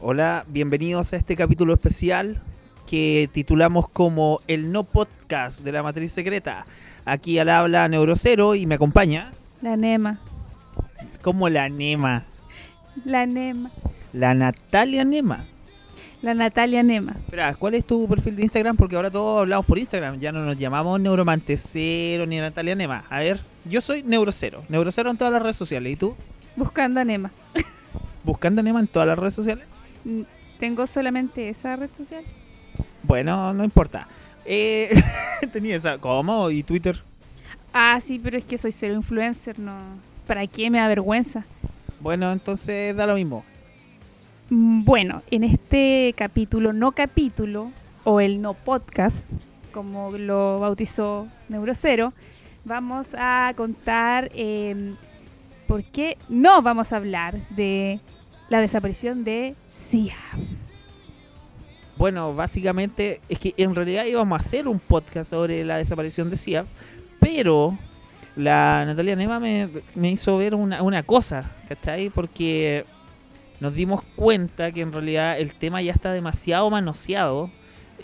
Hola, bienvenidos a este capítulo especial que titulamos como El No Podcast de la Matriz Secreta. Aquí al habla Neurocero y me acompaña La Nema. como la Nema, La Nema. la Natalia Nema. La Natalia Nema. Espera, ¿cuál es tu perfil de Instagram? Porque ahora todos hablamos por Instagram, ya no nos llamamos Neuromantecero ni Natalia Nema. A ver, yo soy Neurocero, Neurocero en todas las redes sociales. ¿Y tú? Buscando a Nema. ¿Buscando a Nema en todas las redes sociales? Mm, Tengo solamente esa red social. Bueno, no importa. Eh, tenía esa. ¿Cómo? ¿Y Twitter? Ah, sí, pero es que soy cero influencer, no. ¿Para qué me da vergüenza? Bueno, entonces da lo mismo. Mm, Bueno, en este capítulo, no capítulo, o el no podcast, como lo bautizó Neurocero, vamos a contar eh, por qué no vamos a hablar de la desaparición de Cia. Bueno, básicamente es que en realidad íbamos a hacer un podcast sobre la desaparición de CIAF, pero la Natalia Nema me, me hizo ver una, una cosa, ¿cachai? Porque nos dimos cuenta que en realidad el tema ya está demasiado manoseado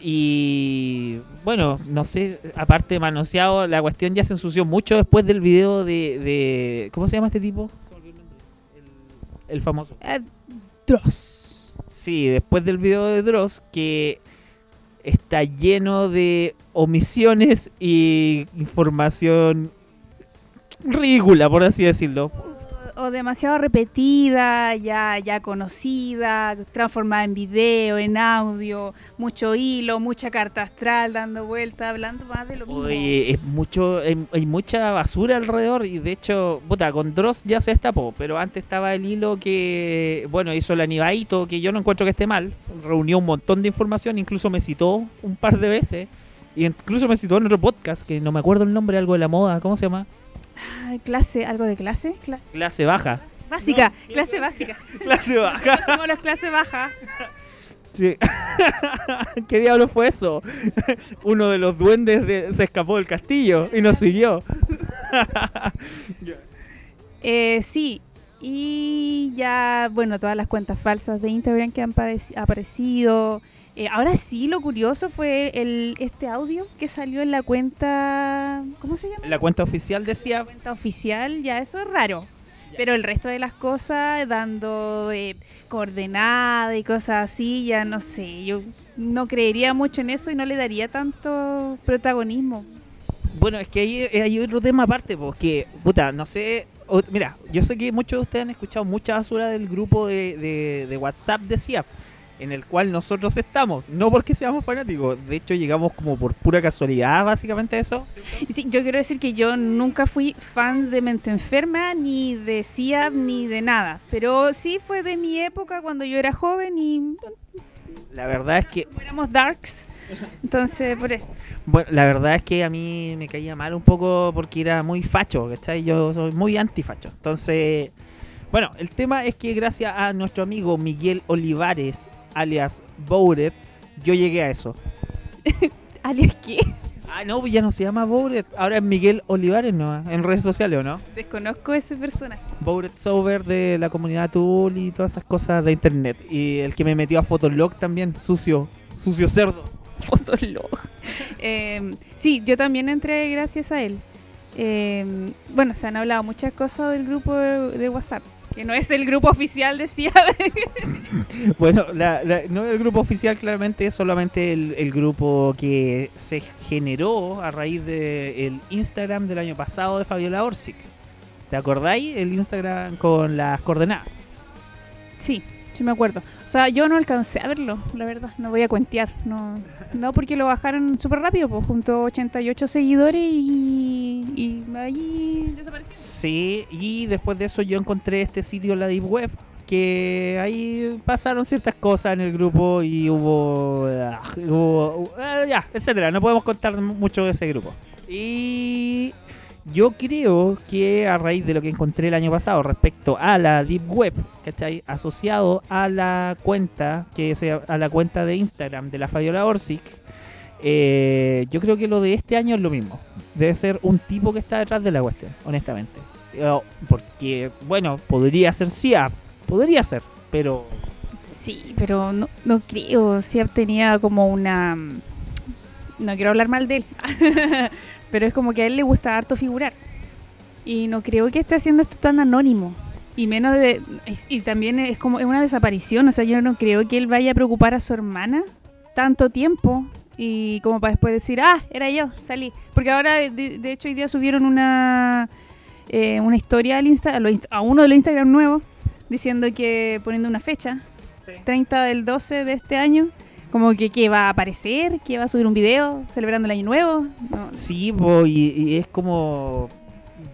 y bueno, no sé, aparte de manoseado, la cuestión ya se ensució mucho después del video de... de ¿Cómo se llama este tipo? El- el famoso. Eh, Dross. Sí, después del video de Dross, que está lleno de omisiones y información ridícula, por así decirlo. O demasiado repetida, ya, ya conocida, transformada en video, en audio, mucho hilo, mucha carta astral dando vueltas, hablando más de lo mismo. Oye, es mucho, hay, hay mucha basura alrededor y de hecho, puta, con Dross ya se destapó, pero antes estaba el hilo que, bueno, hizo el Anibaito, que yo no encuentro que esté mal, reunió un montón de información, incluso me citó un par de veces. Y incluso me citó en otro podcast, que no me acuerdo el nombre, algo de la moda, ¿cómo se llama? Ay, clase, algo de clase, clase Clase baja. básica, clase básica. Clase baja. Somos los clase baja. Sí. ¿Qué diablo fue eso? Uno de los duendes de- se escapó del castillo y nos siguió. Eh, sí, y ya, bueno, todas las cuentas falsas de Instagram que han aparecido. Eh, ahora sí, lo curioso fue el este audio que salió en la cuenta, ¿cómo se llama? La cuenta oficial decía, cuenta oficial, ya eso es raro. Pero el resto de las cosas, dando eh, coordenadas y cosas así, ya no sé. Yo no creería mucho en eso y no le daría tanto protagonismo. bueno, es que hay, hay otro tema aparte, porque, puta, no sé, o- mira, yo sé que muchos de ustedes han escuchado mucha basura del grupo de, de- de WhatsApp de CIAP, en el cual nosotros estamos, no porque seamos fanáticos, de hecho llegamos como por pura casualidad, básicamente eso. Sí, yo quiero decir que yo nunca fui fan de Mente Enferma, ni de CIAP, ni de nada. Pero sí fue de mi época cuando yo era joven y La verdad es que éramos darks. Entonces, por eso. Bueno, la verdad es que a mí me caía mal un poco porque era muy facho, ¿cachai? Yo soy muy antifacho. Entonces, bueno, el tema es que gracias a nuestro amigo Miguel Olivares, alias Bouret, yo llegué a eso. ¿Alias qué? Ah, no, pues ya no se llama Bouret, ahora es Miguel Olivares, ¿no? En redes sociales, ¿o no? Desconozco ese personaje. Bouret Sober de la comunidad Tool y todas esas cosas de internet. Y el que me metió a Fotolog también, sucio, sucio cerdo. Fotolog. Eh, sí, yo también entré gracias a él. Eh, bueno, se han hablado muchas cosas del grupo de, de WhatsApp, que no es el grupo oficial de CIA. Bueno, la- la- no el grupo oficial claramente es solamente el, el grupo que se generó a raíz del Instagram del año pasado de Fabiola Orsic. ¿Te acordáis? El Instagram con las coordenadas. Sí, sí me acuerdo. O sea, yo no alcancé a verlo, la verdad. No voy a cuentear. No, no porque lo bajaron súper rápido, pues junto a 88 seguidores y, y ahí desapareció. Sí, y después de eso yo encontré este sitio, la Deep Web, que ahí pasaron ciertas cosas en el grupo y hubo, ah, hubo- ah, ya, etcétera. No podemos contar mucho de ese grupo. Y yo creo que a raíz de lo que encontré el año pasado respecto a la Deep Web, ¿cachai? Asociado a la cuenta, que sea a la cuenta de Instagram de la Fabiola Orsic, eh, yo creo que lo de este año es lo mismo. Debe ser un tipo que está detrás de la cuestión, honestamente. Eh, porque, bueno, podría ser SIAP, podría ser, pero Sí, pero no, no creo. Siap tenía como una. No quiero hablar mal de él. pero es como que a él le gusta harto figurar. Y no creo que esté haciendo esto tan anónimo. Y menos de. Y también es como es una desaparición. O sea, yo no creo que él vaya a preocupar a su hermana tanto tiempo. Y como para después decir, ah, era yo, salí. Porque ahora, de, de hecho, hoy día subieron una. eh, una historia al Insta, a, lo inst- a uno de los Instagram nuevos diciendo que poniendo una fecha 30 del 12 de este año. Como que, que va a aparecer, que va a subir un video celebrando el año nuevo. No, Sí, po, y, y es como.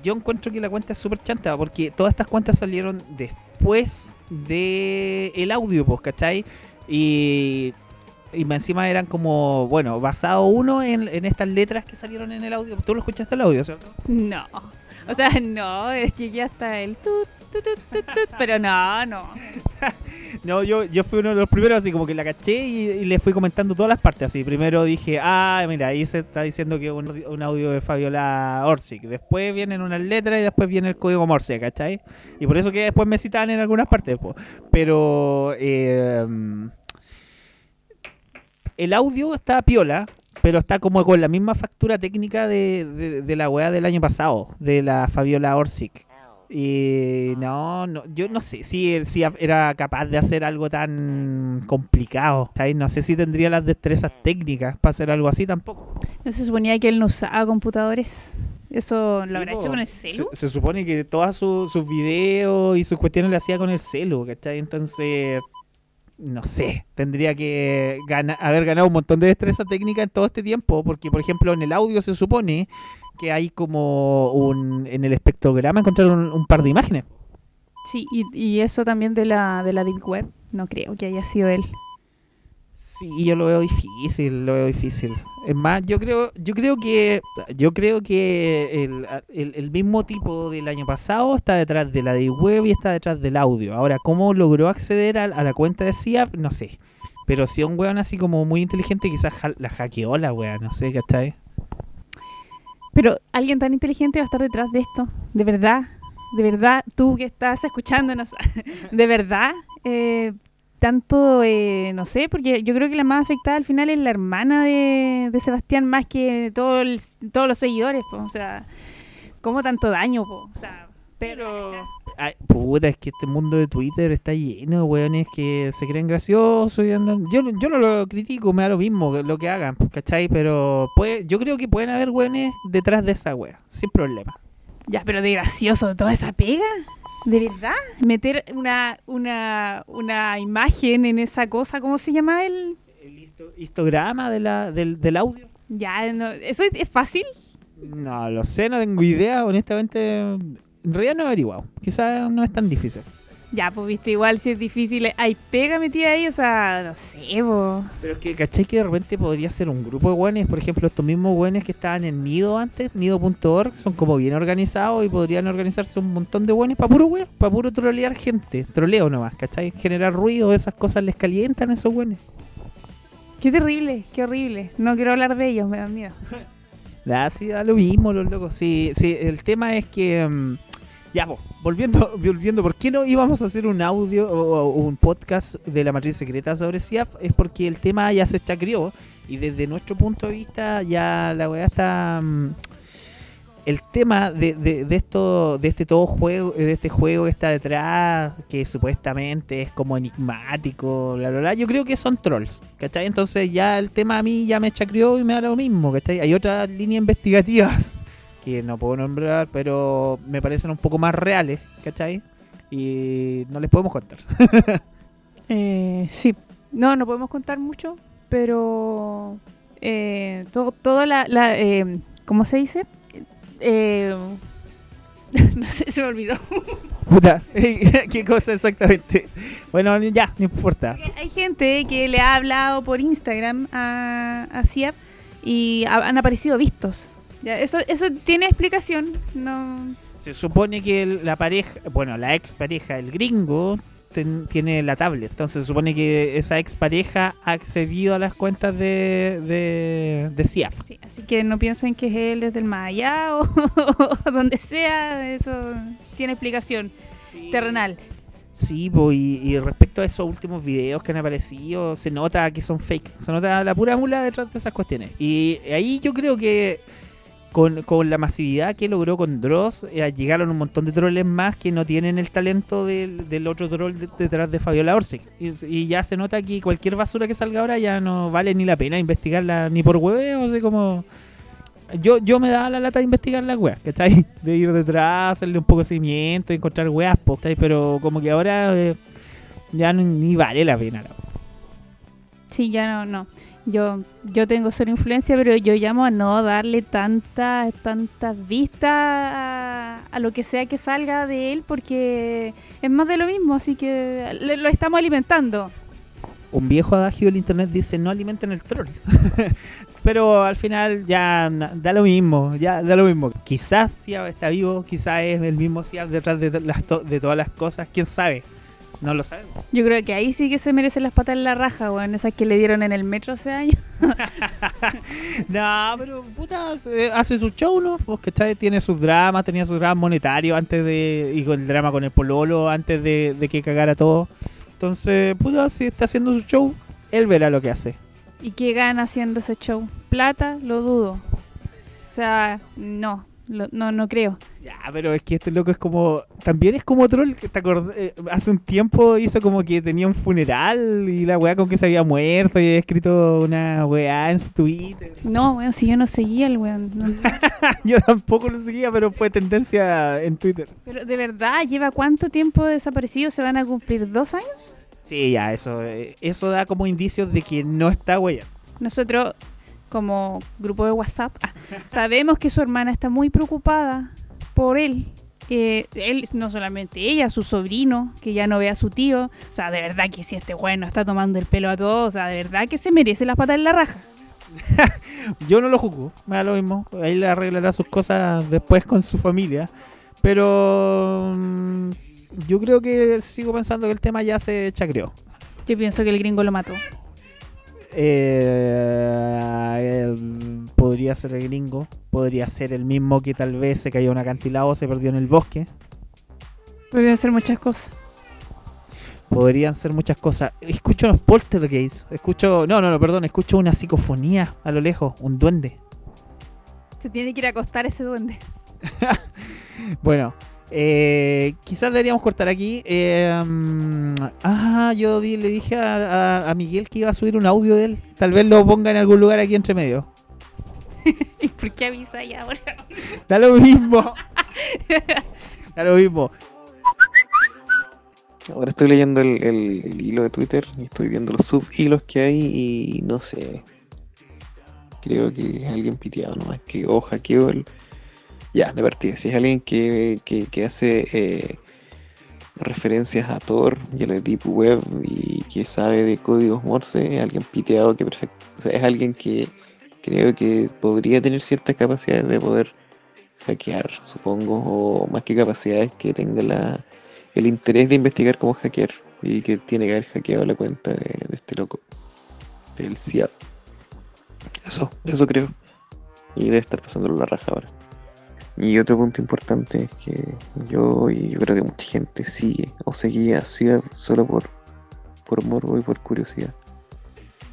Yo encuentro que la cuenta es súper chanta, porque todas estas cuentas salieron después de el audio, pues, ¿cachai? Y, y encima eran como, bueno, basado uno en, en estas letras que salieron en el audio. Tú lo escuchaste el audio, ¿cierto? no. O sea, no, llegué hasta el tut, pero no, no. No, yo, yo fui uno de los primeros, así como que la caché y, le fui comentando todas las partes. Así, primero dije, ah, mira, ahí se está diciendo que un, un audio de Fabiola Orsic. Después vienen unas letras y después viene el código Morse, ¿cachai? Y por eso que después me citaban en algunas partes. po. Pero eh, el audio está piola, pero está como con la misma factura técnica de, de, de la weá del año pasado, de la Fabiola Orsic. Y no, no, yo no sé si él si era capaz de hacer algo tan complicado. ¿sabes? No sé si tendría las destrezas técnicas para hacer algo así tampoco. ¿No se suponía que él no usaba computadores? ¿Eso Sí, lo habrá po. hecho con el Se, celu? se supone que todos sus sus videos y sus cuestiones las hacía con el celu, ¿cachai? Entonces, no sé, tendría que haber ganado un montón de destreza técnica en todo este tiempo, porque por ejemplo en el audio se supone que hay como un en el espectrograma encontraron un, un par de imágenes. Sí, y, y eso también de la, de la Deep Web. No creo que haya sido él. Sí, yo lo veo difícil, lo veo difícil. Es más, yo creo, yo creo que, yo creo que el, el- el mismo tipo del año pasado está detrás de la de web y está detrás del audio. Ahora, ¿cómo logró acceder a, la cuenta de SIAP? No sé. Pero si un weón así como muy inteligente, quizás la hackeó la wea, no sé, ¿cachai? Pero alguien tan inteligente va a estar detrás de esto. De verdad. De verdad. Tú que estás escuchándonos. de verdad. eh, tanto, eh, no sé, porque yo creo que la más afectada al final es la hermana de, de Sebastián más que todo el- todos los seguidores. po. O sea, ¿cómo tanto daño? po? O sea, pero... Ay, puta, es que este mundo de Twitter está lleno de weones que se creen graciosos y andan... Yo, no- yo no lo critico, me da lo mismo lo que hagan, ¿cachai? Pero puede, yo creo que pueden haber weones detrás de esa wea, sin problema. Ya, pero de gracioso, toda esa pega. ¿De verdad? Meter una, una, una imagen en esa cosa, ¿cómo se llama el...? ¿El histo- histograma de la, del, del audio? Ya, no, ¿eso es, es fácil? No lo sé, no tengo idea, honestamente. En realidad no he averiguado. Quizás no es tan difícil. Ya, pues viste, igual si es difícil, hay pega metida ahí, o sea, no sé, po. Pero es que, ¿cachai? Que de repente podría ser un grupo de weones. Por ejemplo, estos mismos weones que estaban en Nido antes, Nido.org, son como bien organizados y podrían organizarse un montón de weones para puro para puro trolear gente. Troleo nomás, ¿cachai? Generar ruido, esas cosas les calientan a esos weones. Qué terrible, qué horrible. No quiero hablar de ellos, me dan miedo. Ah, sí, da lo mismo, los locos. Sí, sí, el tema es que. mm, ya, volviendo, volviendo, ¿por qué no íbamos a hacer un audio o, un podcast de la matriz secreta sobre SIAP? Es porque el tema ya se chacrió y desde nuestro punto de vista ya la weá está. mm, el tema de, de, de esto, de este todo juego, de este juego que está detrás, que supuestamente es como enigmático, bla bla, yo creo que son trolls, ¿cachai? Entonces ya el tema a mí ya me chacrió y me da lo mismo, ¿cachai? Hay otras líneas investigativas que no puedo nombrar, pero me parecen un poco más reales, ¿cachai? Y no les podemos contar. Eh, sí, no, no podemos contar mucho, pero eh, todo, todo la, la eh, ¿cómo se dice? Eh, no sé, se me olvidó. Puta, ¿qué cosa exactamente? Bueno, ya, no importa. Hay gente que le ha hablado por Instagram a, a Ciap y ha- han aparecido vistos. Ya, eso, eso tiene explicación. No, Se supone que el- la pareja, bueno, la ex pareja, el gringo, ten- tiene la tablet. Entonces se supone que esa expareja ha accedido a las cuentas de, de, de CIAF. Sí, así que no piensen que es él desde el más allá o, o donde sea, eso tiene explicación terrenal. Sí, po, y, y respecto a esos últimos videos que han aparecido, se nota que son fake. Se nota la pura mula detrás de esas cuestiones. Y ahí yo creo que con, con la masividad que logró con Dross, eh, llegaron un montón de troles más que no tienen el talento del, otro troll de- detrás de Fabiola Orsic. Y, ya se nota que cualquier basura que salga ahora ya no vale ni la pena investigarla ni por hueveo, o sea, como... Yo, yo me daba la lata de investigar las weas, ¿cachai? De ir detrás, hacerle un poco de seguimiento, encontrar weas, ¿cachai? Pero como que ahora eh, ya no- ni vale la pena. la. Sí, ya no, no. Yo, yo tengo cero influencia, pero yo llamo a no darle tanta, tantas vistas a, lo que sea que salga de él, porque es más de lo mismo, así que le- lo estamos alimentando. Un viejo adagio del internet dice no alimenten el troll. Pero al final ya da lo mismo, ya da lo mismo. Quizás Siab está vivo, quizás es el mismo Siab detrás de, las to- de todas las cosas, quién sabe. No lo sabemos. Yo creo que ahí sí que se merecen las patas en la raja, weón, esas que le dieron en el metro hace años. No, pero puta, hace su show, ¿no? Pues, ¿cachai? Tiene sus dramas, tenía sus dramas monetarios antes de. y con el drama con el Pololo, antes de, de que cagara todo. Entonces, puta, si está haciendo su show, él verá lo que hace. ¿Y qué gana haciendo ese show? ¿Plata? Lo dudo. O sea, no, lo- no, no creo. Ya, pero es que este loco es como. También es como troll. que ¿Te? Eh, hace un tiempo hizo como que tenía un funeral y la weá con que se había muerto y había escrito una weá en su Twitter. No, weón, si yo no seguía el weón. no- Yo tampoco lo seguía, pero fue tendencia en Twitter. Pero de verdad, ¿lleva cuánto tiempo desaparecido? ¿Se van a cumplir dos años? Sí, ya, eso, eh, eso da como indicios de que no está weá. Nosotros, como grupo de WhatsApp, ah, sabemos que su hermana está muy preocupada por él. Eh, él, no solamente ella, su sobrino, que ya no ve a su tío. O sea, de verdad que si este bueno está tomando el pelo a todos, o sea, de verdad que se merece las patas en la raja. Yo no lo juzgo, me da lo mismo. Ahí le arreglará sus cosas después con su familia. Pero mm, yo creo que sigo pensando que el tema ya se chacreó. Yo pienso que el gringo lo mató. Eh, eh, podría ser el gringo, podría ser el mismo que tal vez se cayó un acantilado, se perdió en el bosque. Podrían ser muchas cosas. Podrían ser muchas cosas. Escucho unos poltergeists, escucho, no, no, no, perdón, escucho una psicofonía a lo lejos, un duende. Se tiene que ir a acostar ese duende. Bueno, eh, quizás deberíamos cortar aquí. Eh, mm, ah, yo di- le dije a, a- a Miguel que iba a subir un audio de él. Tal vez lo ponga en algún lugar aquí entre medio. ¿Y por qué avisa ya ahora? Da lo mismo. da lo mismo. Ahora estoy leyendo el, el- el hilo de Twitter y estoy viendo los subhilos que hay y no sé. Creo que es alguien piteado nomás que o hackeó el. Ya, de partida. Si es alguien que, que, que hace eh, referencias a Tor y a la Deep Web y que sabe de códigos Morse, es alguien piteado que perfecto. O sea, es alguien que creo que podría tener ciertas capacidades de poder hackear, supongo, o más que capacidades que tenga la el interés de investigar cómo hackear y que tiene que haber hackeado la cuenta de, este loco, del CIAD. Eso, eso creo. Y debe estar pasándolo la raja ahora. Y otro punto importante es que yo y yo creo que mucha gente sigue o seguía a CIAD solo por, por morbo y por curiosidad.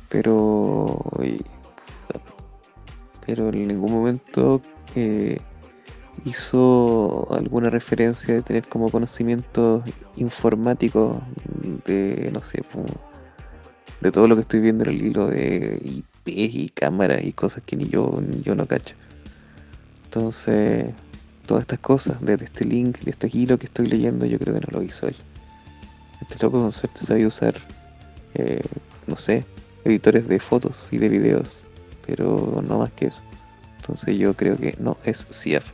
Pero, pero en ningún momento eh, hizo alguna referencia de tener como conocimientos informáticos de, no sé, de todo lo que estoy viendo en el hilo de IP y cámaras y cosas que ni yo, yo no cacho. Entonces, todas estas cosas, desde este link, de este hilo que estoy leyendo, yo creo que no lo hizo él. Este loco con suerte sabía usar, eh, no sé, editores de fotos y de videos, pero no más que eso. Entonces yo creo que no es CF.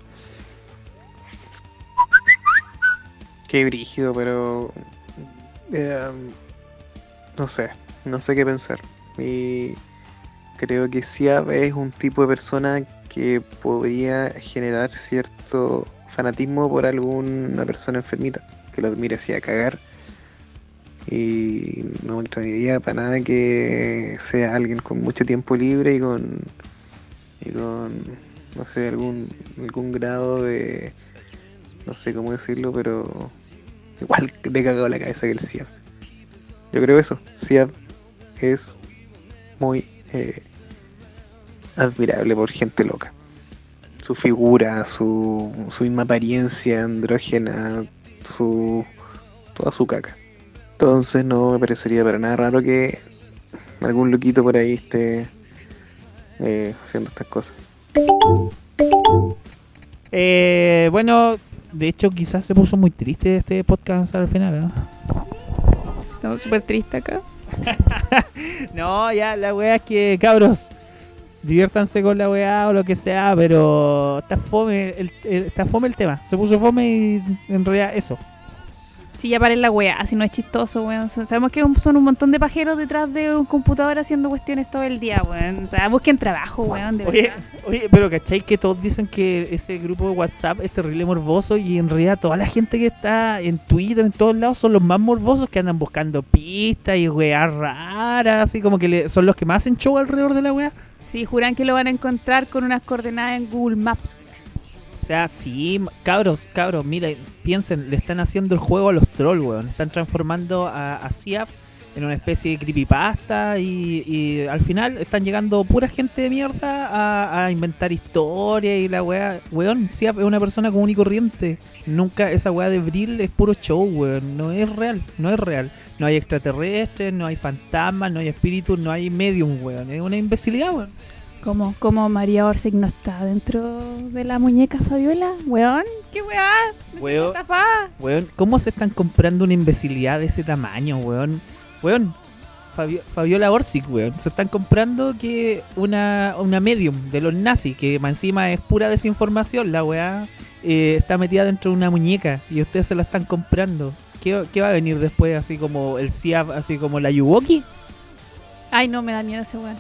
Qué brígido, pero. eh, no sé, no sé qué pensar. Y creo que Siab es un tipo de persona que podría generar cierto fanatismo por alguna persona enfermita que lo admire así a cagar. Y no me extrañaría para nada que sea alguien con mucho tiempo libre y con, y con no sé, algún, algún grado de, no sé cómo decirlo, pero igual de cagado la cabeza que el CIAF. Yo creo eso, es muy eh, admirable por gente loca. Su figura, su, su misma apariencia andrógena, su, toda su caca. Entonces no me parecería para nada raro que algún loquito por ahí esté eh, haciendo estas cosas. Eh, bueno, de hecho quizás se puso muy triste este podcast al final. ¿eh? Estamos súper tristes acá. No, ya la weá es que, cabros, diviértanse con la weá o lo que sea, pero está fome el, el- está fome el tema. Se puso fome y en realidad eso. Sí, ya paren la wea, así no es chistoso, weón. Sabemos que son un montón de pajeros detrás de un computador haciendo cuestiones todo el día, weón. O sea, busquen trabajo, weón, de Oye, verdad. oye, pero ¿cachai? Que todos dicen que ese grupo de WhatsApp es terrible morboso y en realidad toda la gente que está en Twitter, en todos lados, son los más morbosos que andan buscando pistas y weas raras, así como que le- son los que más hacen show alrededor de la wea. Sí, juran que lo van a encontrar con unas coordenadas en Google Maps. O sea, sí, cabros, cabros, mira, piensen, le están haciendo el juego a los trolls, weón. Están transformando a Ciap en una especie de creepypasta y, y al final están llegando pura gente de mierda a, a inventar historias y la weá. Weón, Ciap es una persona común y corriente. Nunca esa weá de Brill es puro show, weón. No es real, no es real. No hay extraterrestres, no hay fantasmas, no hay espíritus, no hay medium, weón. Es una imbecilidad, weón. Como, como María Orsic no está dentro de la muñeca Fabiola, weón. ¿Qué weá? Weón. Estafada. Weón, ¿cómo se están comprando una imbecilidad de ese tamaño, weón? Weón, Fabio- Fabiola Orsic, weón. Se están comprando que una, una medium de los nazis, que más encima es pura desinformación, la weá eh, está metida dentro de una muñeca y ustedes se la están comprando. ¿Qué, qué va a venir después? Así como el CIAF, así como la Yuwoki. Ay, no, me da miedo ese weón.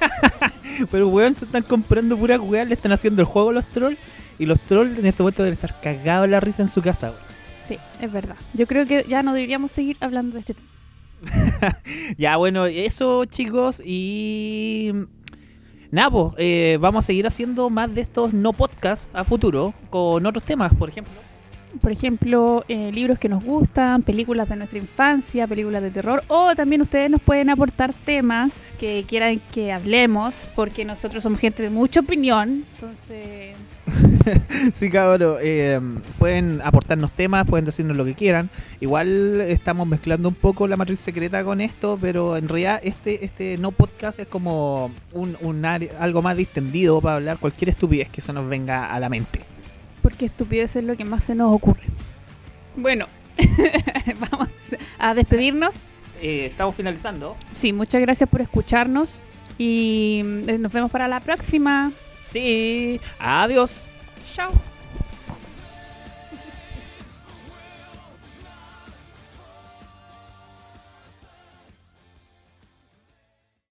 Pero weón, se están comprando pura weá, le están haciendo el juego a los trolls. Y los trolls en este momento deben estar cagados la risa en su casa, weón. Sí, es verdad. Yo creo que ya no deberíamos seguir hablando de este tema. Ya, bueno, eso chicos y... Nada, pues, eh, vamos a seguir haciendo más de estos no podcasts a futuro con otros temas, por ejemplo. Por ejemplo, eh, libros que nos gustan, películas de nuestra infancia, películas de terror, o también ustedes nos pueden aportar temas que quieran que hablemos, porque nosotros somos gente de mucha opinión, entonces... Sí, cabrón, eh, pueden aportarnos temas, pueden decirnos lo que quieran. Igual estamos mezclando un poco la matriz secreta con esto, pero en realidad este, este no podcast es como un, un área- algo más distendido para hablar cualquier estupidez que se nos venga a la mente. Porque estupidez es lo que más se nos ocurre. Bueno, vamos a despedirnos. Eh, estamos finalizando. Sí, muchas gracias por escucharnos y mm, nos vemos para la próxima. Sí, adiós. Chao.